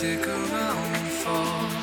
stick around for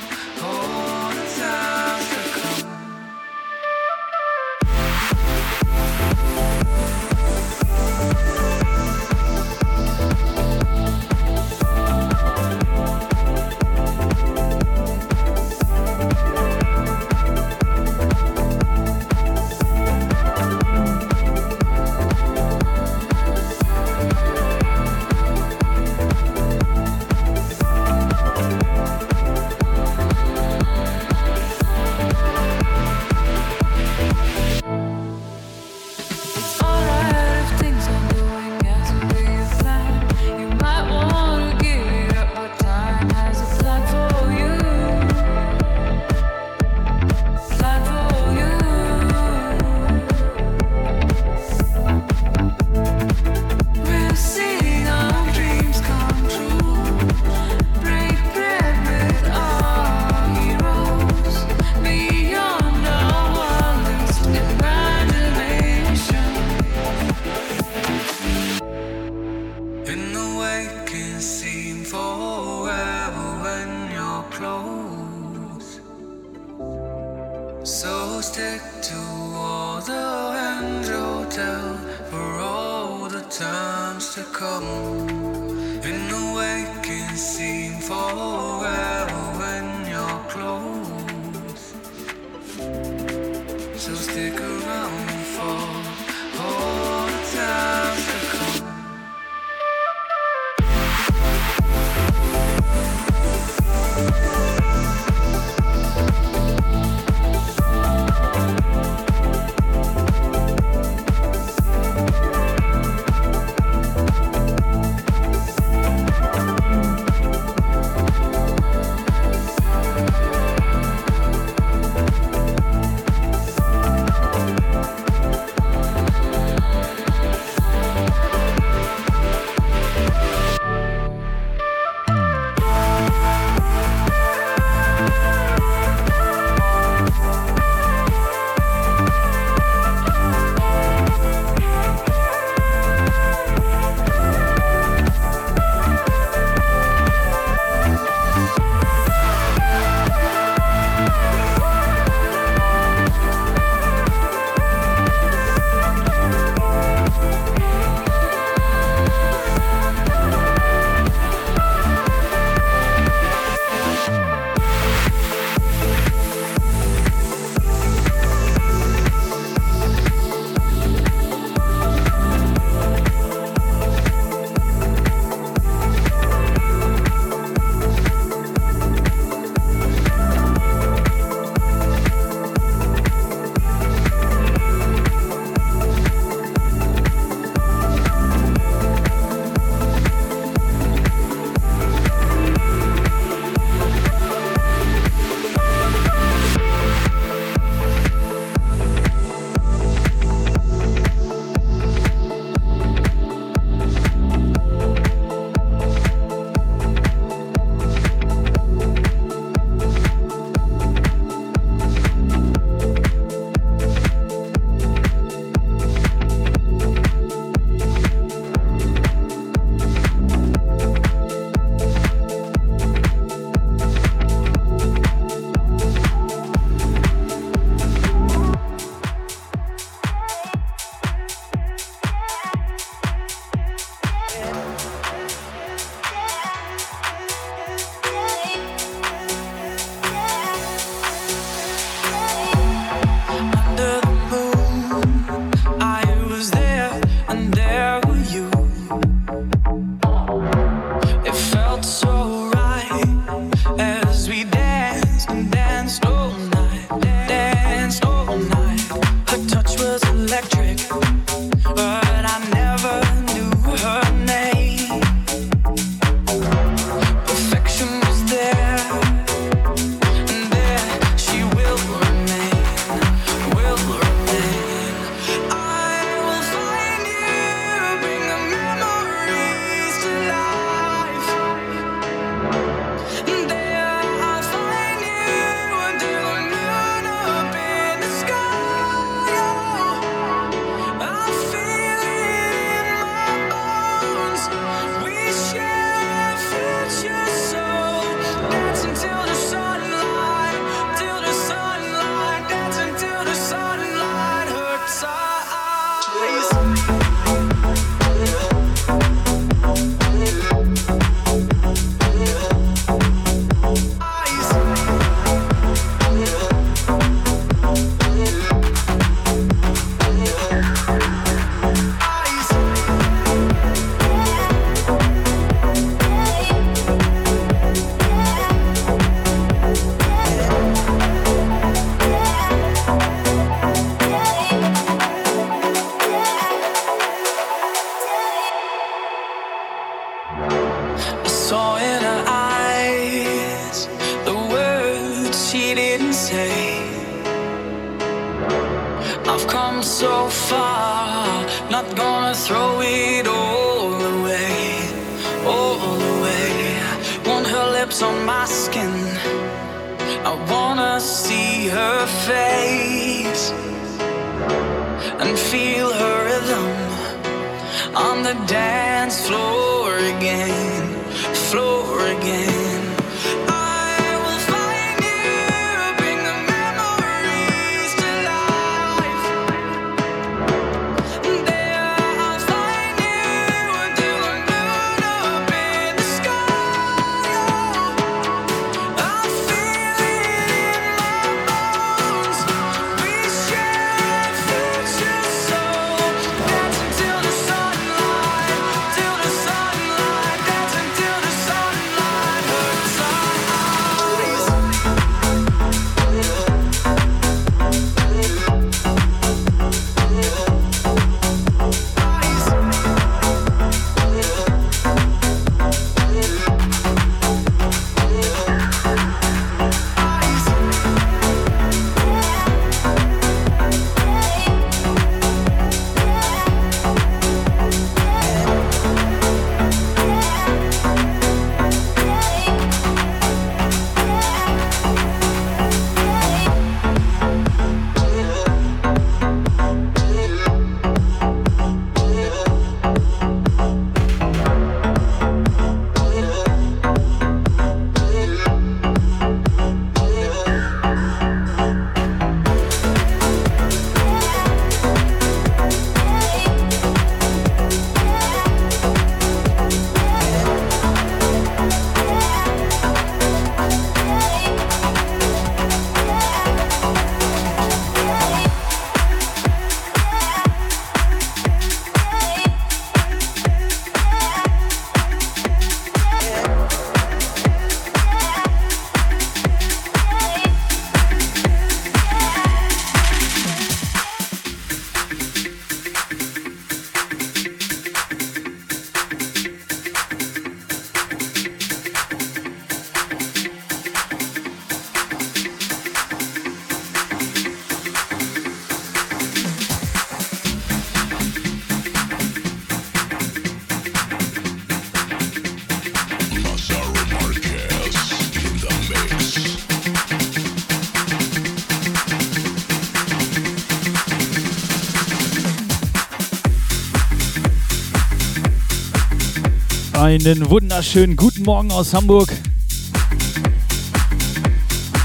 Einen wunderschönen guten Morgen aus Hamburg.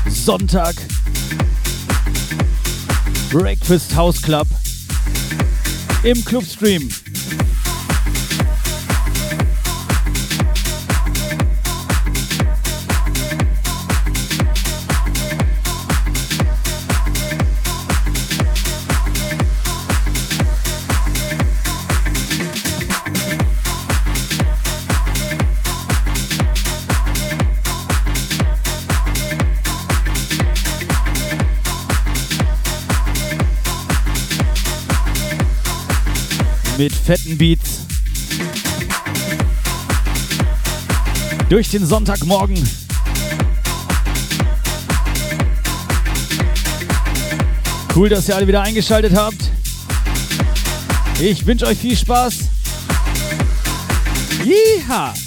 Sonntag. Breakfast House Club. Im Clubstream. mit fetten Beats durch den Sonntagmorgen. Cool, dass ihr alle wieder eingeschaltet habt. Ich wünsche euch viel Spaß. Yeehaw!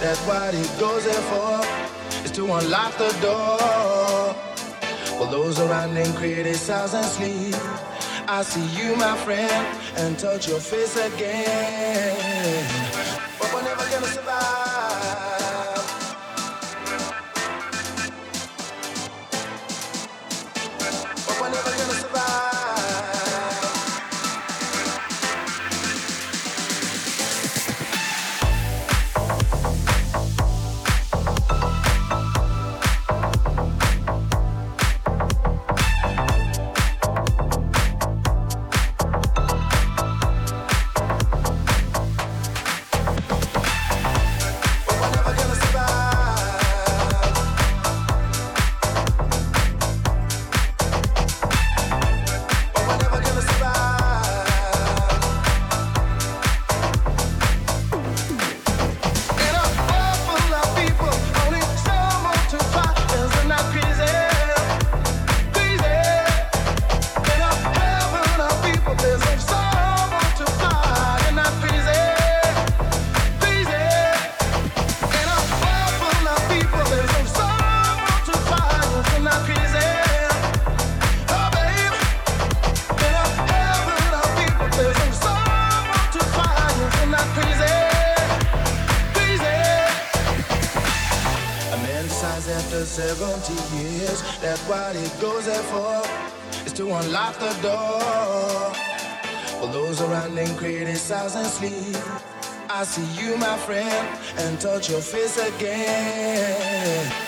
That's what he goes there for, is to unlock the door. While those around him criticize and sleep, I see you, my friend, and touch your face again. the door. For those around and criticize and sleep. I see you, my friend, and touch your face again.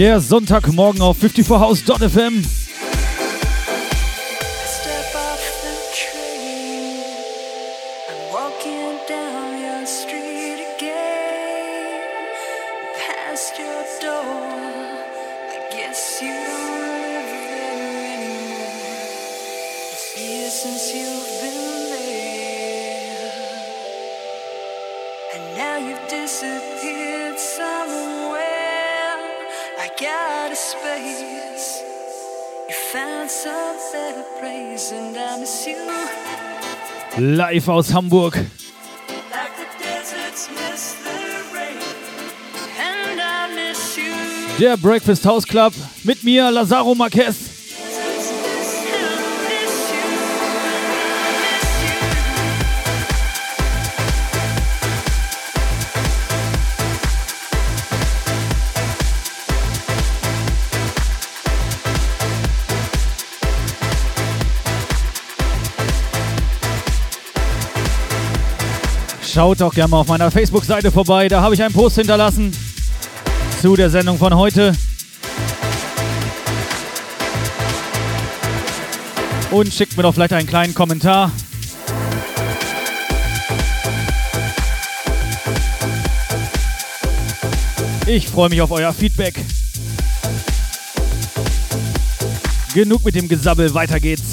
Der Sonntagmorgen auf 54house.fm. live aus Hamburg. Der Breakfast House Club mit mir, Lazaro Marquez. Schaut doch gerne mal auf meiner Facebook-Seite vorbei. Da habe ich einen Post hinterlassen zu der Sendung von heute. Und schickt mir doch vielleicht einen kleinen Kommentar. Ich freue mich auf euer Feedback. Genug mit dem Gesabbel, weiter geht's.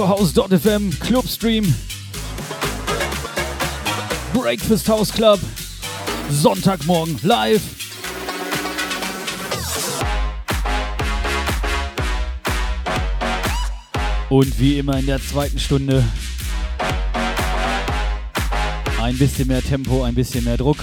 54house.fm, Clubstream, Breakfast House Club, Sonntagmorgen live. Und wie immer in der zweiten Stunde ein bisschen mehr Tempo, ein bisschen mehr Druck.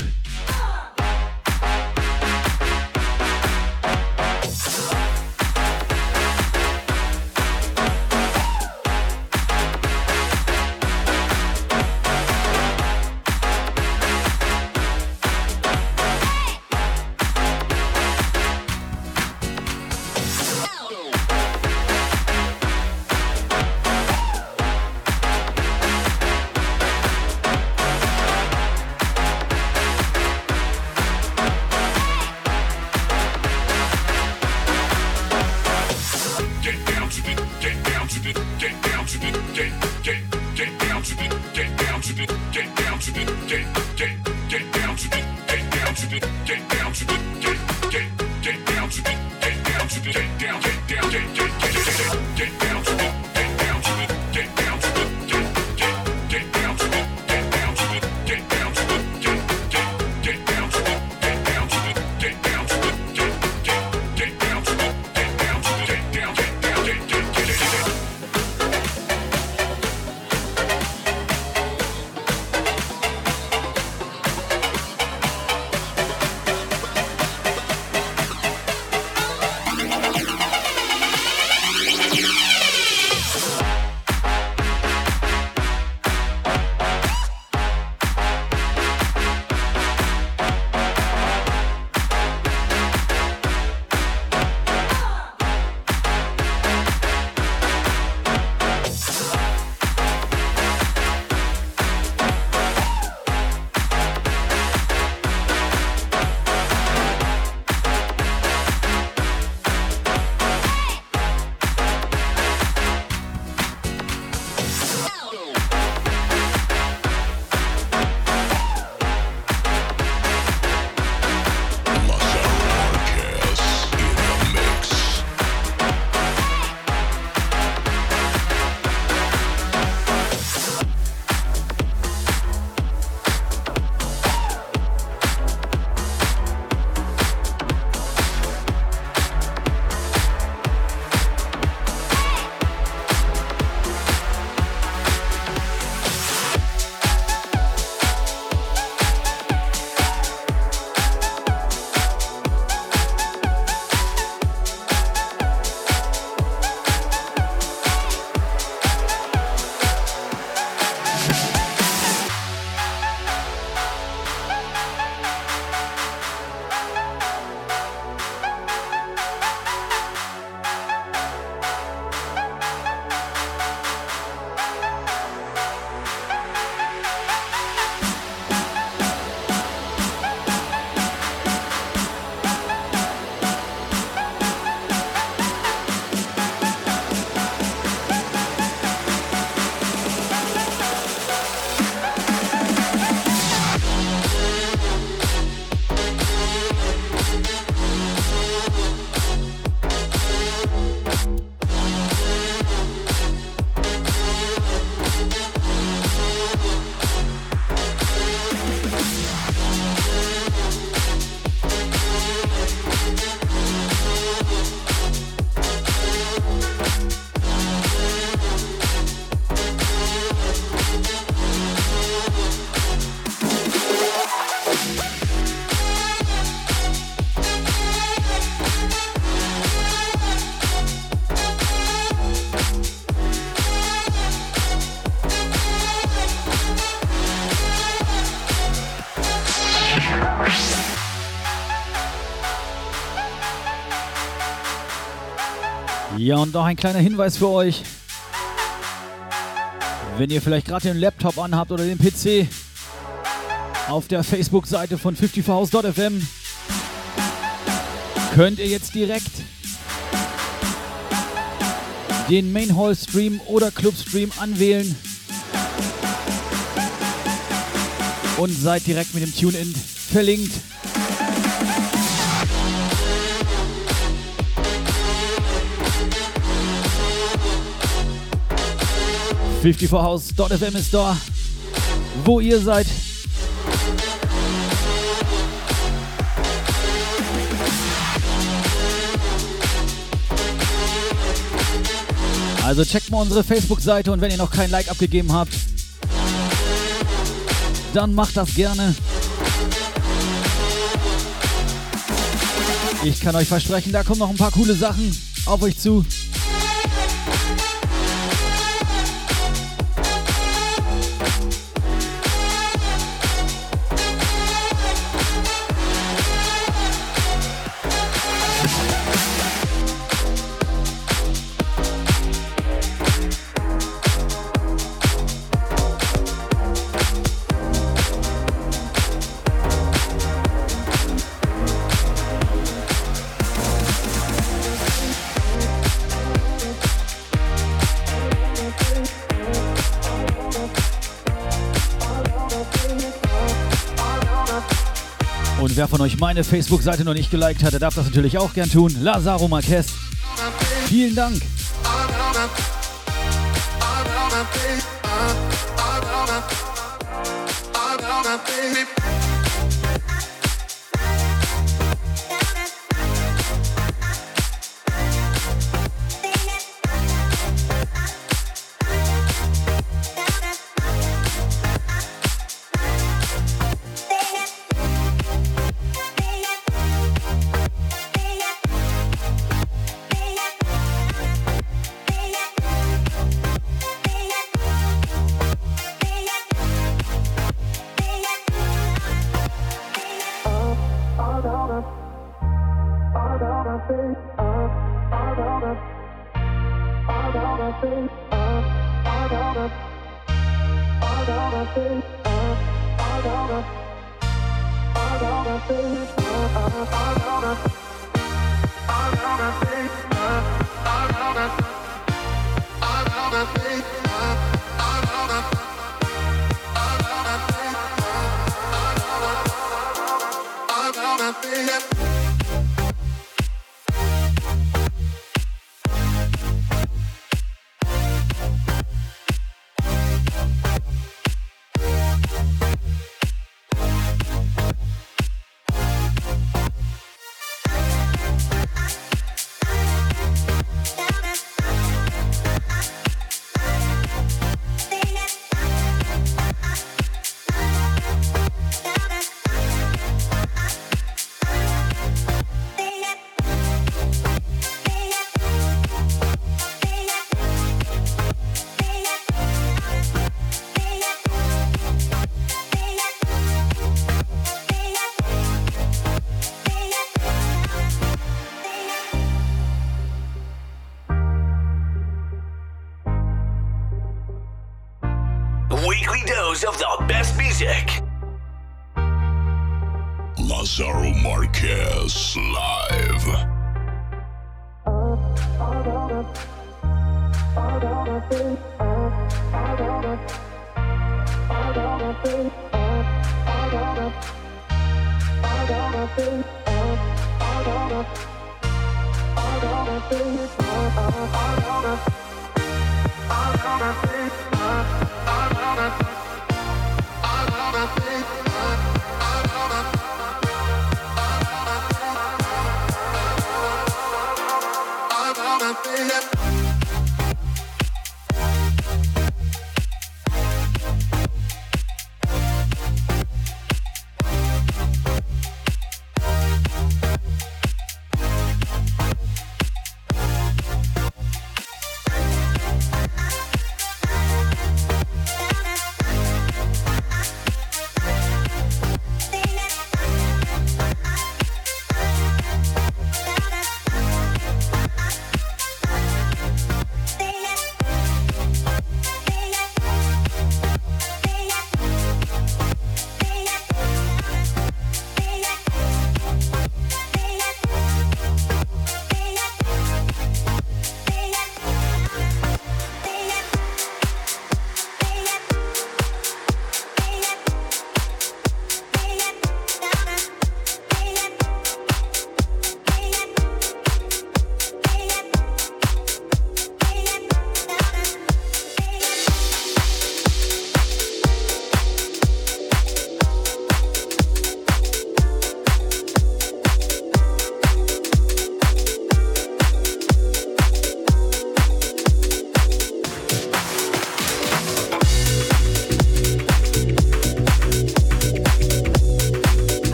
Ja, und noch ein kleiner Hinweis für euch. Wenn ihr vielleicht gerade den Laptop anhabt oder den PC, auf der Facebook-Seite von 54house.fm könnt ihr jetzt direkt den Main Hall Stream oder Club Stream anwählen und seid direkt mit dem Tune-In verlinkt. 54house.fm ist da, wo ihr seid. Also checkt mal unsere Facebook-Seite und wenn ihr noch kein Like abgegeben habt, dann macht das gerne. Ich kann euch versprechen, da kommen noch ein paar coole Sachen auf euch zu. Meine Facebook-Seite noch nicht geliked hat, der darf das natürlich auch gern tun. Lazaro Marquez. Vielen Dank. I don't know.